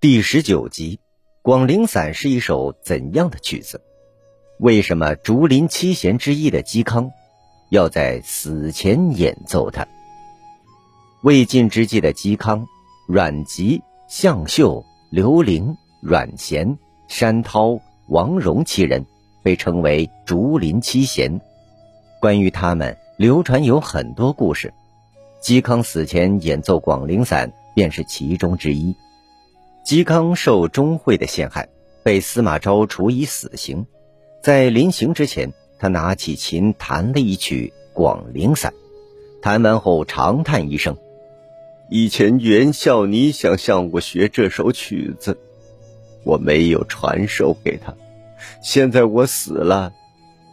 第十九集，《广陵散》是一首怎样的曲子？为什么竹林七贤之一的嵇康要在死前演奏它？魏晋之际的嵇康、阮籍、向秀、刘伶、阮咸、山涛、王戎七人被称为竹林七贤。关于他们，流传有很多故事。嵇康死前演奏《广陵散》便是其中之一。嵇康受钟会的陷害，被司马昭处以死刑。在临刑之前，他拿起琴弹了一曲《广陵散》，弹完后长叹一声：“以前袁孝尼想向我学这首曲子，我没有传授给他。现在我死了，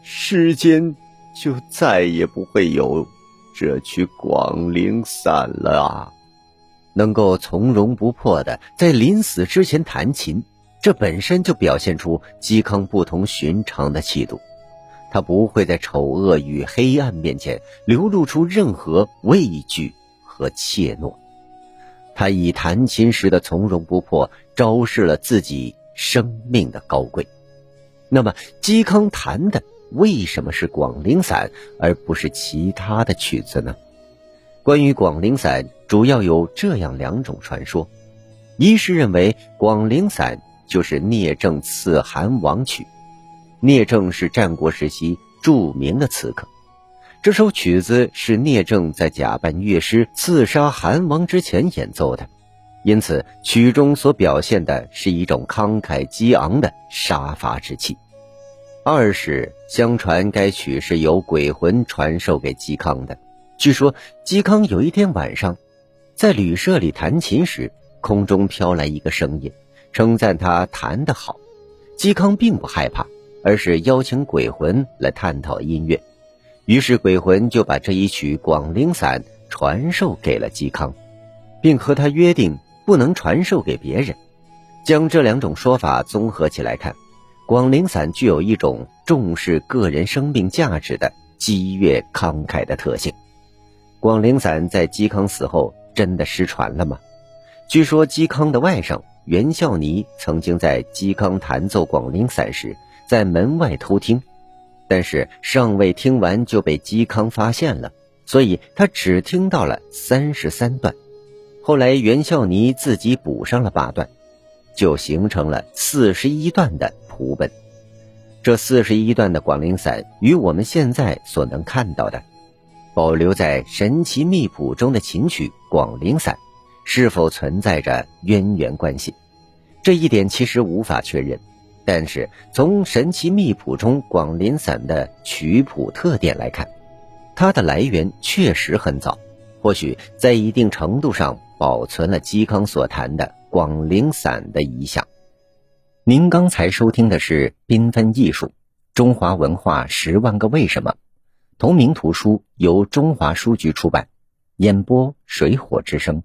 世间就再也不会有这曲《广陵散》了啊！”能够从容不迫的在临死之前弹琴，这本身就表现出嵇康不同寻常的气度。他不会在丑恶与黑暗面前流露出任何畏惧和怯懦。他以弹琴时的从容不迫，昭示了自己生命的高贵。那么，嵇康弹的为什么是《广陵散》，而不是其他的曲子呢？关于《广陵散》，主要有这样两种传说：一是认为《广陵散》就是聂政刺韩王曲。聂政是战国时期著名的刺客，这首曲子是聂政在假扮乐师刺杀韩王之前演奏的，因此曲中所表现的是一种慷慨激昂的杀伐之气。二是相传该曲是由鬼魂传授给嵇康的。据说嵇康有一天晚上，在旅社里弹琴时，空中飘来一个声音，称赞他弹得好。嵇康并不害怕，而是邀请鬼魂来探讨音乐。于是鬼魂就把这一曲《广陵散》传授给了嵇康，并和他约定不能传授给别人。将这两种说法综合起来看，《广陵散》具有一种重视个人生命价值的激越慷慨的特性。广陵散在嵇康死后真的失传了吗？据说嵇康的外甥袁孝尼曾经在嵇康弹奏广陵散时，在门外偷听，但是尚未听完就被嵇康发现了，所以他只听到了三十三段。后来袁孝尼自己补上了八段，就形成了四十一段的谱本。这四十一段的广陵散与我们现在所能看到的。保留在神奇秘谱中的琴曲《广陵散》，是否存在着渊源关系？这一点其实无法确认。但是从神奇秘谱中《广陵散》的曲谱特点来看，它的来源确实很早，或许在一定程度上保存了嵇康所弹的《广陵散》的遗响。您刚才收听的是《缤纷艺术：中华文化十万个为什么》。同名图书由中华书局出版，演播水火之声。